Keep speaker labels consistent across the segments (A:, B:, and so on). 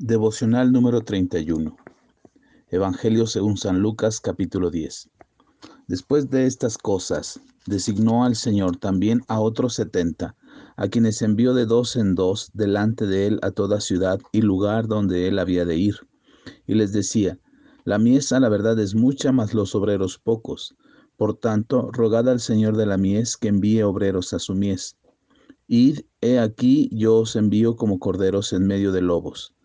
A: Devocional número 31. Evangelio según San Lucas capítulo 10. Después de estas cosas, designó al Señor también a otros setenta, a quienes envió de dos en dos delante de él a toda ciudad y lugar donde él había de ir. Y les decía, la mies a la verdad es mucha, mas los obreros pocos. Por tanto, rogad al Señor de la mies que envíe obreros a su mies. Id, he aquí, yo os envío como corderos en medio de lobos.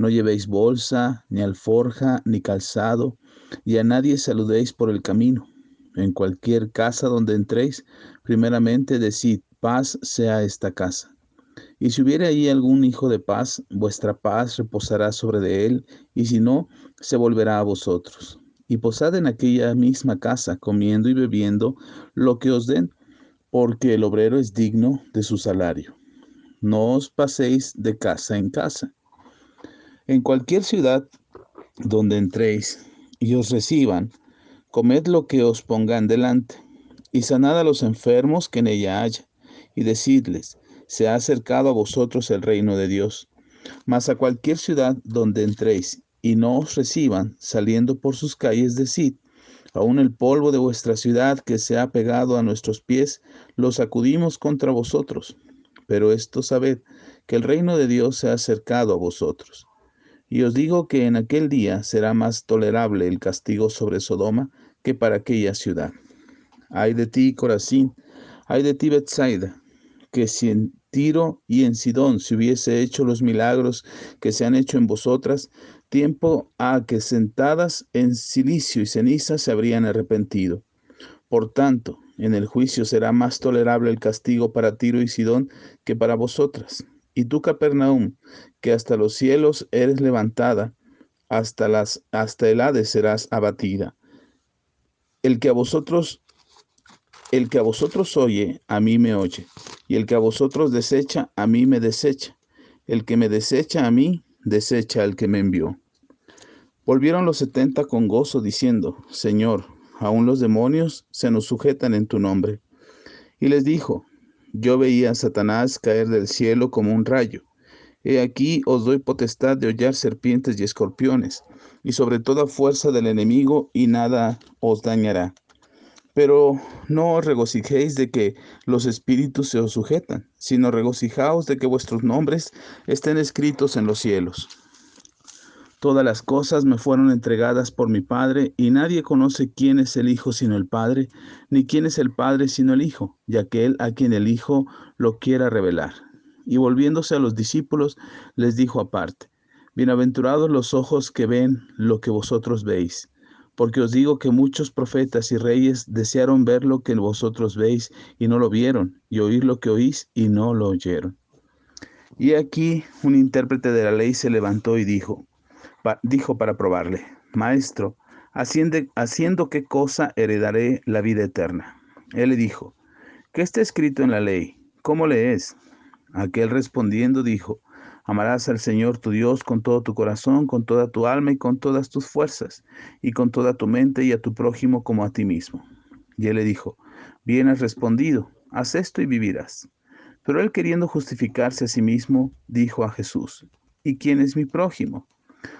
A: No llevéis bolsa, ni alforja, ni calzado, y a nadie saludéis por el camino. En cualquier casa donde entréis, primeramente decid, paz sea esta casa. Y si hubiere ahí algún hijo de paz, vuestra paz reposará sobre de él, y si no, se volverá a vosotros. Y posad en aquella misma casa, comiendo y bebiendo lo que os den, porque el obrero es digno de su salario. No os paséis de casa en casa. En cualquier ciudad donde entréis y os reciban, comed lo que os pongan delante, y sanad a los enfermos que en ella haya, y decidles, se ha acercado a vosotros el reino de Dios. Mas a cualquier ciudad donde entréis y no os reciban, saliendo por sus calles, decid, aun el polvo de vuestra ciudad que se ha pegado a nuestros pies, lo sacudimos contra vosotros. Pero esto sabed, que el reino de Dios se ha acercado a vosotros. Y os digo que en aquel día será más tolerable el castigo sobre Sodoma que para aquella ciudad. Ay de ti, Corazín, ay de ti, Bethsaida, que si en Tiro y en Sidón se hubiese hecho los milagros que se han hecho en vosotras, tiempo a que sentadas en silicio y ceniza se habrían arrepentido. Por tanto, en el juicio será más tolerable el castigo para Tiro y Sidón que para vosotras. Y tú, Capernaum, que hasta los cielos eres levantada, hasta, las, hasta el Hades serás abatida. El que a vosotros, el que a vosotros oye, a mí me oye, y el que a vosotros desecha, a mí me desecha. El que me desecha a mí, desecha al que me envió. Volvieron los setenta con gozo, diciendo, Señor, aún los demonios se nos sujetan en tu nombre. Y les dijo, yo veía a Satanás caer del cielo como un rayo. He aquí os doy potestad de hollar serpientes y escorpiones, y sobre toda fuerza del enemigo, y nada os dañará. Pero no os regocijéis de que los espíritus se os sujetan, sino regocijaos de que vuestros nombres estén escritos en los cielos. Todas las cosas me fueron entregadas por mi Padre, y nadie conoce quién es el Hijo sino el Padre, ni quién es el Padre sino el Hijo, y aquel a quien el Hijo lo quiera revelar. Y volviéndose a los discípulos, les dijo aparte, Bienaventurados los ojos que ven lo que vosotros veis, porque os digo que muchos profetas y reyes desearon ver lo que vosotros veis y no lo vieron, y oír lo que oís y no lo oyeron. Y aquí un intérprete de la ley se levantó y dijo, dijo para probarle, Maestro, haciendo, haciendo qué cosa heredaré la vida eterna. Él le dijo, ¿qué está escrito en la ley? ¿Cómo lees? Aquel respondiendo dijo, Amarás al Señor tu Dios con todo tu corazón, con toda tu alma y con todas tus fuerzas, y con toda tu mente y a tu prójimo como a ti mismo. Y él le dijo, Bien has respondido, haz esto y vivirás. Pero él queriendo justificarse a sí mismo, dijo a Jesús, ¿y quién es mi prójimo?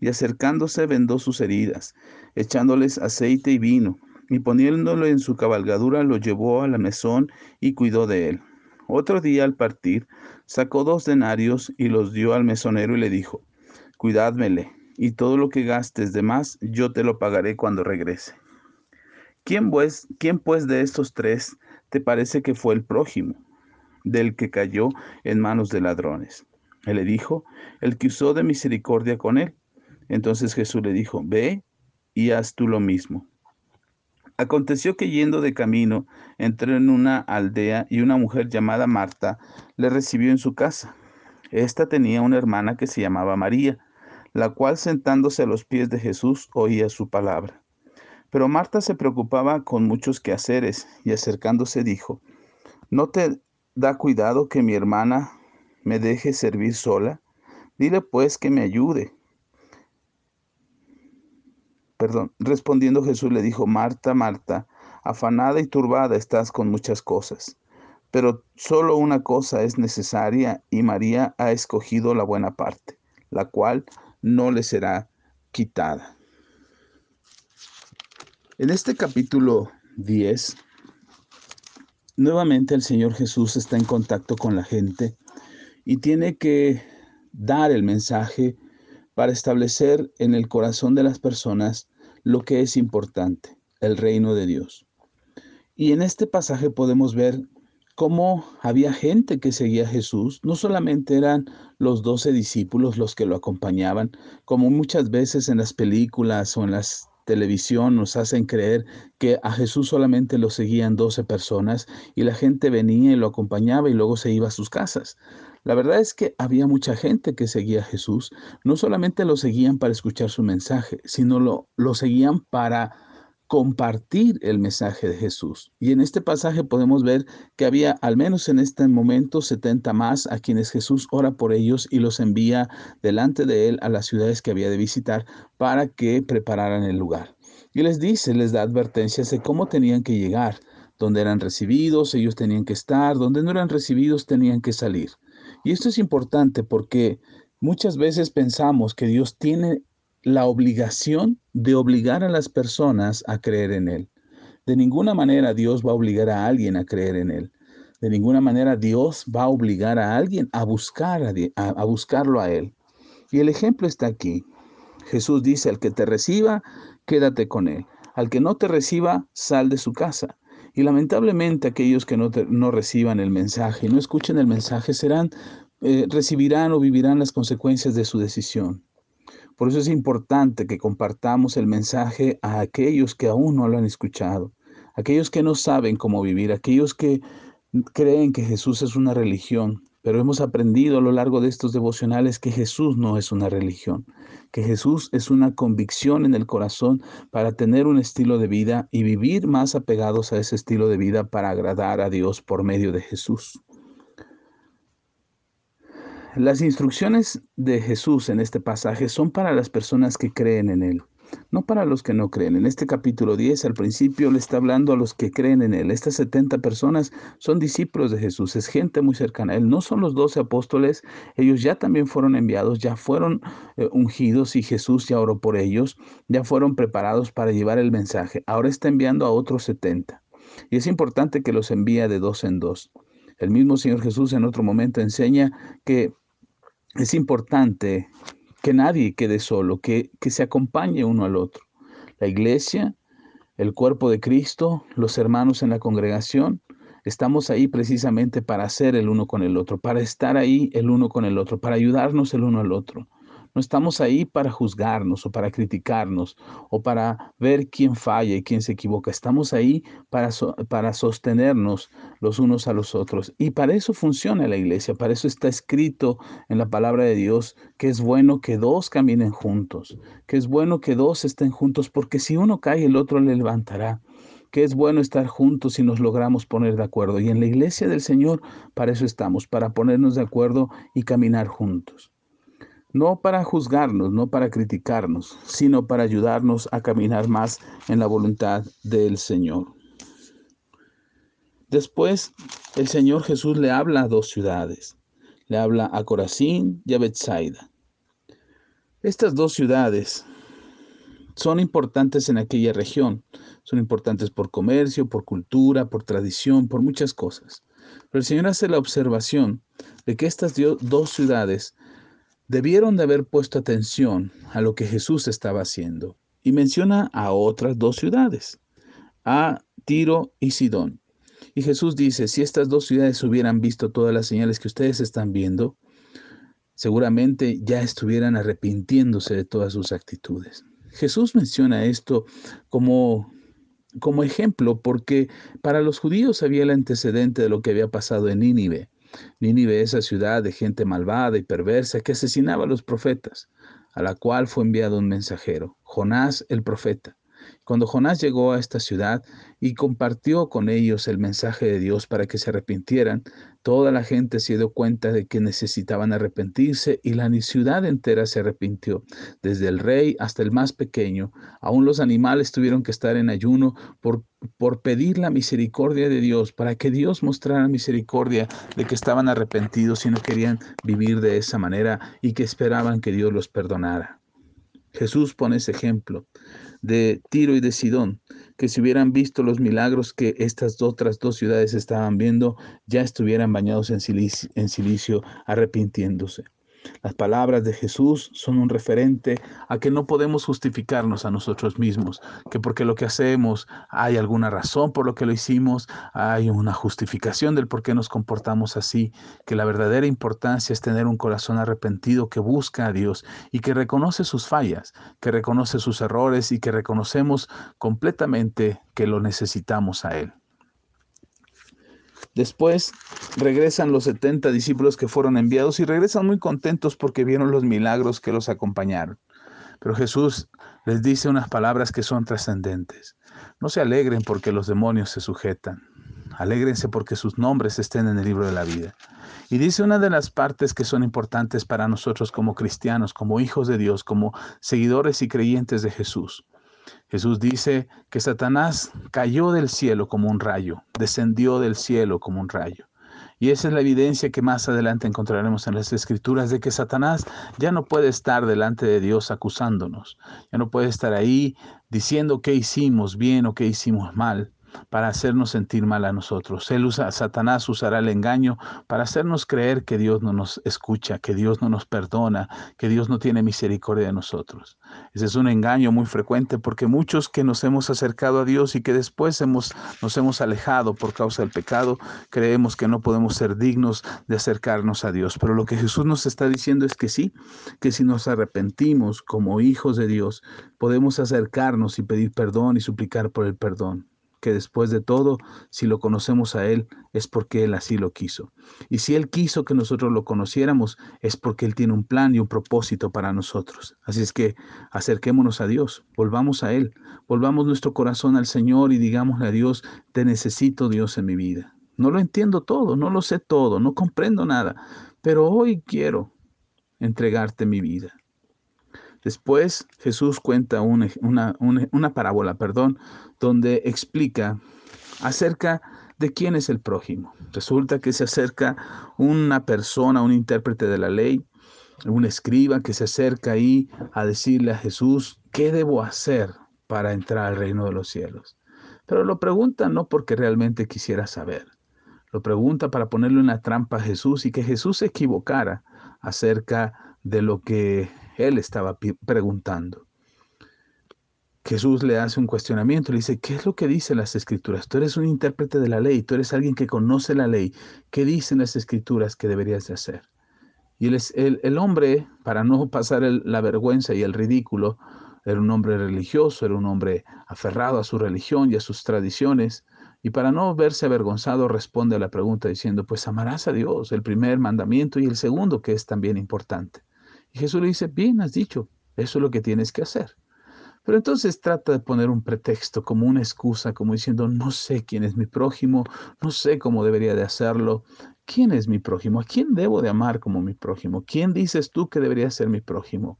A: y acercándose vendó sus heridas, echándoles aceite y vino, y poniéndolo en su cabalgadura lo llevó a la mesón y cuidó de él. Otro día al partir, sacó dos denarios y los dio al mesonero y le dijo, Cuidádmele, y todo lo que gastes de más, yo te lo pagaré cuando regrese. ¿Quién pues, ¿Quién pues de estos tres te parece que fue el prójimo, del que cayó en manos de ladrones? Él le dijo, el que usó de misericordia con él. Entonces Jesús le dijo, ve y haz tú lo mismo. Aconteció que yendo de camino, entró en una aldea y una mujer llamada Marta le recibió en su casa. Esta tenía una hermana que se llamaba María, la cual sentándose a los pies de Jesús oía su palabra. Pero Marta se preocupaba con muchos quehaceres y acercándose dijo, ¿no te da cuidado que mi hermana me deje servir sola? Dile pues que me ayude. Perdón, respondiendo Jesús le dijo, Marta, Marta, afanada y turbada estás con muchas cosas, pero solo una cosa es necesaria y María ha escogido la buena parte, la cual no le será quitada. En este capítulo 10, nuevamente el Señor Jesús está en contacto con la gente y tiene que dar el mensaje para establecer en el corazón de las personas lo que es importante, el reino de Dios. Y en este pasaje podemos ver cómo había gente que seguía a Jesús. No solamente eran los doce discípulos los que lo acompañaban, como muchas veces en las películas o en las televisión nos hacen creer que a Jesús solamente lo seguían doce personas y la gente venía y lo acompañaba y luego se iba a sus casas. La verdad es que había mucha gente que seguía a Jesús. No solamente lo seguían para escuchar su mensaje, sino lo, lo seguían para compartir el mensaje de Jesús. Y en este pasaje podemos ver que había al menos en este momento 70 más a quienes Jesús ora por ellos y los envía delante de él a las ciudades que había de visitar para que prepararan el lugar. Y les dice, les da advertencias de cómo tenían que llegar, donde eran recibidos, ellos tenían que estar, donde no eran recibidos, tenían que salir. Y esto es importante porque muchas veces pensamos que Dios tiene la obligación de obligar a las personas a creer en Él. De ninguna manera Dios va a obligar a alguien a creer en Él. De ninguna manera Dios va a obligar a alguien a, buscar a, buscarlo a Él. Y el ejemplo está aquí. Jesús dice, al que te reciba, quédate con Él. Al que no te reciba, sal de su casa. Y lamentablemente aquellos que no, no reciban el mensaje, no escuchen el mensaje, serán, eh, recibirán o vivirán las consecuencias de su decisión. Por eso es importante que compartamos el mensaje a aquellos que aún no lo han escuchado, aquellos que no saben cómo vivir, aquellos que creen que Jesús es una religión, pero hemos aprendido a lo largo de estos devocionales que Jesús no es una religión, que Jesús es una convicción en el corazón para tener un estilo de vida y vivir más apegados a ese estilo de vida para agradar a Dios por medio de Jesús. Las instrucciones de Jesús en este pasaje son para las personas que creen en Él no para los que no creen. En este capítulo 10, al principio le está hablando a los que creen en Él. Estas 70 personas son discípulos de Jesús, es gente muy cercana a Él. No son los 12 apóstoles, ellos ya también fueron enviados, ya fueron eh, ungidos y Jesús ya oró por ellos, ya fueron preparados para llevar el mensaje. Ahora está enviando a otros 70. Y es importante que los envíe de dos en dos. El mismo Señor Jesús en otro momento enseña que es importante que nadie quede solo, que, que se acompañe uno al otro. La iglesia, el cuerpo de Cristo, los hermanos en la congregación, estamos ahí precisamente para ser el uno con el otro, para estar ahí el uno con el otro, para ayudarnos el uno al otro. No estamos ahí para juzgarnos o para criticarnos o para ver quién falla y quién se equivoca. Estamos ahí para, para sostenernos los unos a los otros. Y para eso funciona la iglesia, para eso está escrito en la palabra de Dios que es bueno que dos caminen juntos, que es bueno que dos estén juntos, porque si uno cae, el otro le levantará que es bueno estar juntos si nos logramos poner de acuerdo. Y en la iglesia del Señor, para eso estamos, para ponernos de acuerdo y caminar juntos no para juzgarnos, no para criticarnos, sino para ayudarnos a caminar más en la voluntad del Señor. Después, el Señor Jesús le habla a dos ciudades. Le habla a Corazín y a Bethsaida. Estas dos ciudades son importantes en aquella región. Son importantes por comercio, por cultura, por tradición, por muchas cosas. Pero el Señor hace la observación de que estas dos ciudades debieron de haber puesto atención a lo que Jesús estaba haciendo y menciona a otras dos ciudades, a Tiro y Sidón. Y Jesús dice, si estas dos ciudades hubieran visto todas las señales que ustedes están viendo, seguramente ya estuvieran arrepintiéndose de todas sus actitudes. Jesús menciona esto como, como ejemplo porque para los judíos había el antecedente de lo que había pasado en Nínive. Nínive, esa ciudad de gente malvada y perversa que asesinaba a los profetas. a la cual fue enviado un mensajero, Jonás el profeta. Cuando Jonás llegó a esta ciudad y compartió con ellos el mensaje de Dios para que se arrepintieran, toda la gente se dio cuenta de que necesitaban arrepentirse y la ciudad entera se arrepintió, desde el rey hasta el más pequeño. Aún los animales tuvieron que estar en ayuno por, por pedir la misericordia de Dios, para que Dios mostrara misericordia de que estaban arrepentidos y no querían vivir de esa manera y que esperaban que Dios los perdonara. Jesús pone ese ejemplo de Tiro y de Sidón, que si hubieran visto los milagros que estas otras dos ciudades estaban viendo, ya estuvieran bañados en silicio, en silicio arrepintiéndose. Las palabras de Jesús son un referente a que no podemos justificarnos a nosotros mismos, que porque lo que hacemos hay alguna razón por lo que lo hicimos, hay una justificación del por qué nos comportamos así, que la verdadera importancia es tener un corazón arrepentido que busca a Dios y que reconoce sus fallas, que reconoce sus errores y que reconocemos completamente que lo necesitamos a Él. Después regresan los 70 discípulos que fueron enviados y regresan muy contentos porque vieron los milagros que los acompañaron. Pero Jesús les dice unas palabras que son trascendentes. No se alegren porque los demonios se sujetan. Alégrense porque sus nombres estén en el libro de la vida. Y dice una de las partes que son importantes para nosotros como cristianos, como hijos de Dios, como seguidores y creyentes de Jesús. Jesús dice que Satanás cayó del cielo como un rayo, descendió del cielo como un rayo. Y esa es la evidencia que más adelante encontraremos en las escrituras de que Satanás ya no puede estar delante de Dios acusándonos, ya no puede estar ahí diciendo qué hicimos bien o qué hicimos mal, para hacernos sentir mal a nosotros. Él usa, Satanás usará el engaño para hacernos creer que Dios no nos escucha, que Dios no nos perdona, que Dios no tiene misericordia de nosotros. Ese es un engaño muy frecuente porque muchos que nos hemos acercado a Dios y que después nos hemos alejado por causa del pecado, creemos que no podemos ser dignos de acercarnos a Dios. Pero lo que Jesús nos está diciendo es que sí, que si nos arrepentimos como hijos de Dios, podemos acercarnos y pedir perdón y suplicar por el perdón que después de todo, si lo conocemos a Él, es porque Él así lo quiso. Y si Él quiso que nosotros lo conociéramos, es porque Él tiene un plan y un propósito para nosotros. Así es que acerquémonos a Dios, volvamos a Él, volvamos nuestro corazón al Señor y digámosle a Dios, te necesito Dios en mi vida. No lo entiendo todo, no lo sé todo, no comprendo nada, pero hoy quiero entregarte mi vida. Después Jesús cuenta una, una, parábola, perdón, donde explica acerca de quién es el prójimo. Resulta que se acerca una persona, un intérprete de la ley, un escriba que se acerca ahí a decirle a Jesús, ¿qué debo hacer para entrar al reino de los cielos? Pero lo pregunta no porque realmente quisiera saber, lo pregunta para ponerle una trampa a Jesús y que Jesús se equivocara acerca de lo que él estaba preguntando. Jesús le hace un cuestionamiento, le dice, ¿qué es lo que dicen las escrituras? Tú eres un intérprete de la ley, tú eres alguien que conoce la ley. ¿Qué dicen las escrituras que deberías de hacer? Y el, el, hombre, para no pasar la vergüenza y el ridículo, era un hombre religioso, era un hombre aferrado a su religión y a sus tradiciones. Y para no verse avergonzado, responde a la pregunta diciendo, pues amarás a Dios, el primer mandamiento y el segundo, que es también importante. Y Jesús le dice, bien, has dicho, eso es lo que tienes que hacer. Pero entonces trata de poner un pretexto, como una excusa, como diciendo, no sé quién es mi prójimo, no sé cómo debería de hacerlo. ¿Quién es mi prójimo? ¿A quién debo de amar como mi prójimo? ¿Quién dices tú que debería ser mi prójimo?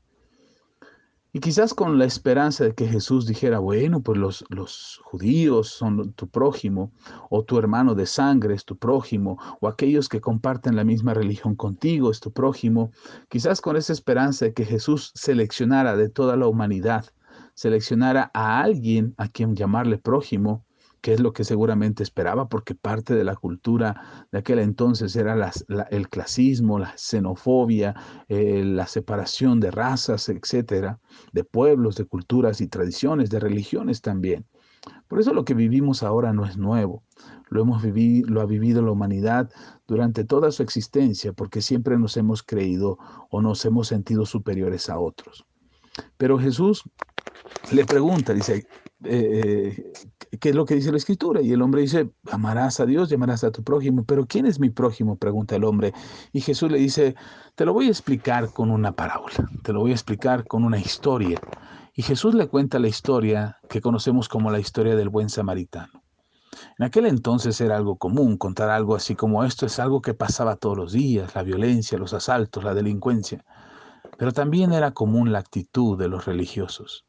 A: Y quizás con la esperanza de que Jesús dijera, bueno, pues los, los judíos son tu prójimo, o tu hermano de sangre es tu prójimo, o aquellos que comparten la misma religión contigo es tu prójimo, quizás con esa esperanza de que Jesús seleccionara de toda la humanidad, seleccionara a alguien a quien llamarle prójimo, que es lo que seguramente esperaba, porque parte de la cultura de aquel entonces era el clasismo, la xenofobia, eh, la separación de razas, etcétera, de pueblos, de culturas y tradiciones, de religiones también. Por eso lo que vivimos ahora no es nuevo. Lo hemos vivido, lo ha vivido la humanidad durante toda su existencia, porque siempre nos hemos creído o nos hemos sentido superiores a otros. Pero Jesús le pregunta, dice, eh, ¿qué es lo que dice la escritura? Y el hombre dice, amarás a Dios, llamarás a tu prójimo. Pero ¿quién es mi prójimo? Pregunta el hombre. Y Jesús le dice, te lo voy a explicar con una parábola, te lo voy a explicar con una historia. Y Jesús le cuenta la historia que conocemos como la historia del buen samaritano. En aquel entonces era algo común contar algo así como esto, es algo que pasaba todos los días, la violencia, los asaltos, la delincuencia. Pero también era común la actitud de los religiosos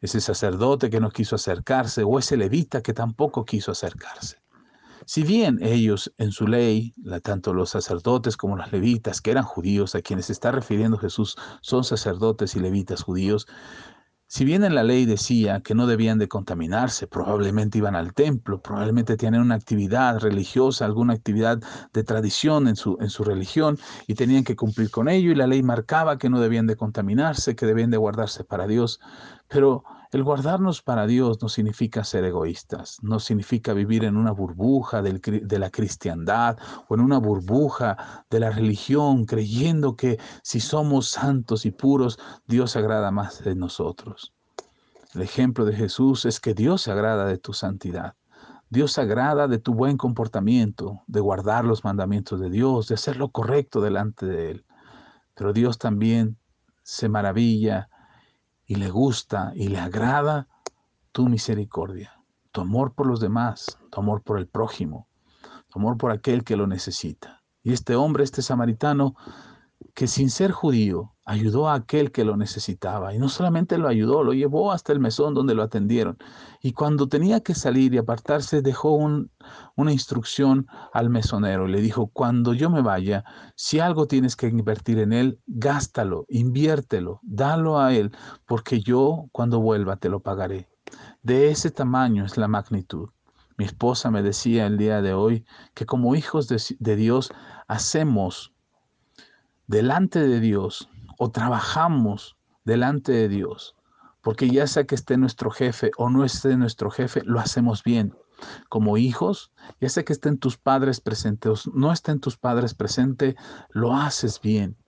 A: ese sacerdote que no quiso acercarse o ese levita que tampoco quiso acercarse. Si bien ellos en su ley, tanto los sacerdotes como los levitas, que eran judíos, a quienes está refiriendo Jesús, son sacerdotes y levitas judíos, si bien en la ley decía que no debían de contaminarse, probablemente iban al templo, probablemente tenían una actividad religiosa, alguna actividad de tradición en su, en su religión y tenían que cumplir con ello y la ley marcaba que no debían de contaminarse, que debían de guardarse para Dios. Pero el guardarnos para Dios no significa ser egoístas, no significa vivir en una burbuja de la cristiandad o en una burbuja de la religión, creyendo que si somos santos y puros, Dios agrada más de nosotros. El ejemplo de Jesús es que Dios se agrada de tu santidad. Dios se agrada de tu buen comportamiento, de guardar los mandamientos de Dios, de hacer lo correcto delante de Él. Pero Dios también se maravilla y le gusta y le agrada tu misericordia, tu amor por los demás, tu amor por el prójimo, tu amor por aquel que lo necesita. Y este hombre, este samaritano, que sin ser judío ayudó a aquel que lo necesitaba. Y no solamente lo ayudó, lo llevó hasta el mesón donde lo atendieron. Y cuando tenía que salir y apartarse, dejó una instrucción al mesonero. Le dijo, cuando yo me vaya, si algo tienes que invertir en él, gástalo, inviértelo, dalo a él, porque yo cuando vuelva te lo pagaré. De ese tamaño es la magnitud. Mi esposa me decía el día de hoy que como hijos de, de Dios hacemos delante de Dios o trabajamos delante de Dios, porque ya sea que esté nuestro jefe o no esté nuestro jefe, lo hacemos bien. Como hijos, ya sea que estén tus padres presentes o no estén tus padres presentes, lo haces bien.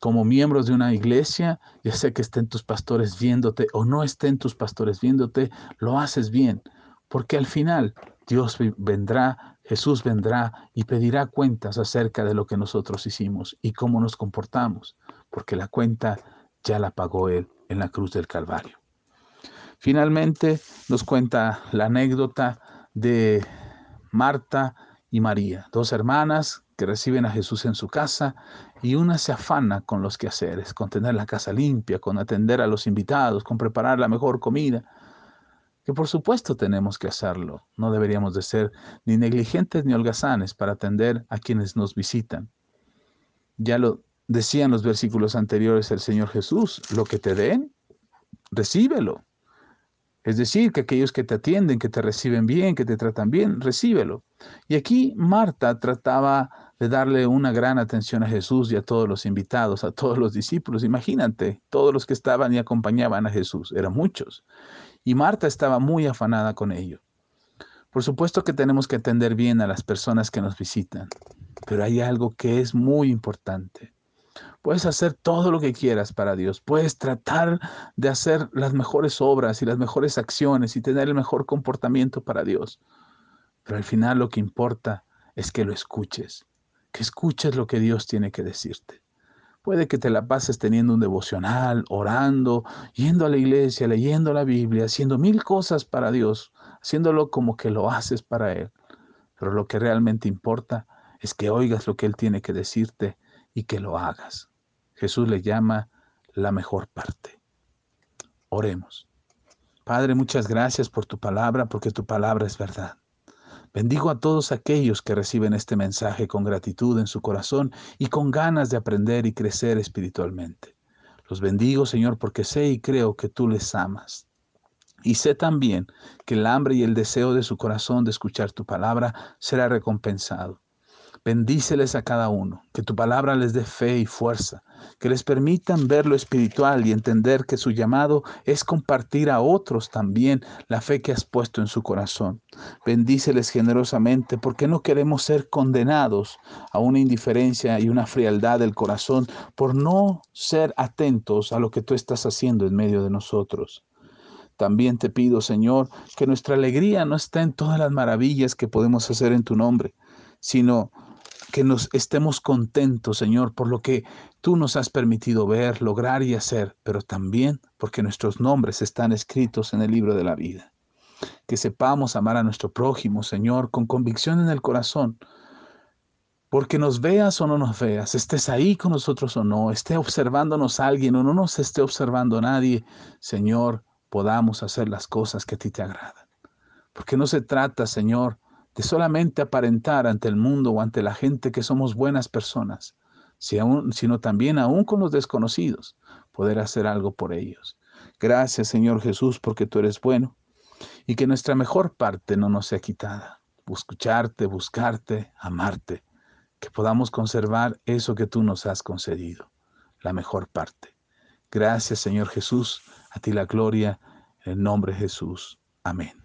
A: Como miembros de una iglesia, ya sea que estén tus pastores viéndote o no estén tus pastores viéndote, lo haces bien, porque al final Dios vendrá Jesús vendrá y pedirá cuentas acerca de lo que nosotros hicimos y cómo nos comportamos, porque la cuenta ya la pagó Él en la cruz del Calvario. Finalmente nos cuenta la anécdota de Marta y María, dos hermanas que reciben a Jesús en su casa y una se afana con los quehaceres, con tener la casa limpia, con atender a los invitados, con preparar la mejor comida que por supuesto tenemos que hacerlo. No deberíamos de ser ni negligentes ni holgazanes para atender a quienes nos visitan. Ya lo decían los versículos anteriores el Señor Jesús, lo que te den, recíbelo. Es decir, que aquellos que te atienden, que te reciben bien, que te tratan bien, recíbelo. Y aquí Marta trataba de darle una gran atención a Jesús y a todos los invitados, a todos los discípulos. Imagínate, todos los que estaban y acompañaban a Jesús, eran muchos y Marta estaba muy afanada con ello. Por supuesto que tenemos que atender bien a las personas que nos visitan, pero hay algo que es muy importante. Puedes hacer todo lo que quieras para Dios, puedes tratar de hacer las mejores obras y las mejores acciones y tener el mejor comportamiento para Dios, pero al final lo que importa es que lo escuches, que escuches lo que Dios tiene que decirte. Puede que te la pases teniendo un devocional, orando, yendo a la iglesia, leyendo la Biblia, haciendo mil cosas para Dios, haciéndolo como que lo haces para Él. Pero lo que realmente importa es que oigas lo que Él tiene que decirte y que lo hagas. Jesús le llama la mejor parte. Oremos. Padre, muchas gracias por tu palabra, porque tu palabra es verdad. Bendigo a todos aquellos que reciben este mensaje con gratitud en su corazón y con ganas de aprender y crecer espiritualmente. Los bendigo, Señor, porque sé y creo que tú les amas. Y sé también que el hambre y el deseo de su corazón de escuchar tu palabra será recompensado. Bendíceles a cada uno, que tu palabra les dé fe y fuerza, que les permitan ver lo espiritual y entender que su llamado es compartir a otros también la fe que has puesto en su corazón. Bendíceles generosamente porque no queremos ser condenados a una indiferencia y una frialdad del corazón por no ser atentos a lo que tú estás haciendo en medio de nosotros. También te pido, Señor, que nuestra alegría no está en todas las maravillas que podemos hacer en tu nombre, sino que nos estemos contentos, Señor, por lo que tú nos has permitido ver, lograr y hacer, pero también porque nuestros nombres están escritos en el libro de la vida. Que sepamos amar a nuestro prójimo, Señor, con convicción en el corazón, porque nos veas o no nos veas, estés ahí con nosotros o no, esté observándonos alguien o no nos esté observando nadie, Señor, podamos hacer las cosas que a ti te agradan. Porque no se trata, Señor, solamente aparentar ante el mundo o ante la gente que somos buenas personas, sino también aún con los desconocidos, poder hacer algo por ellos. Gracias Señor Jesús porque tú eres bueno y que nuestra mejor parte no nos sea quitada. Escucharte, buscarte, amarte, que podamos conservar eso que tú nos has concedido, la mejor parte. Gracias Señor Jesús, a ti la gloria, en el nombre de Jesús. Amén.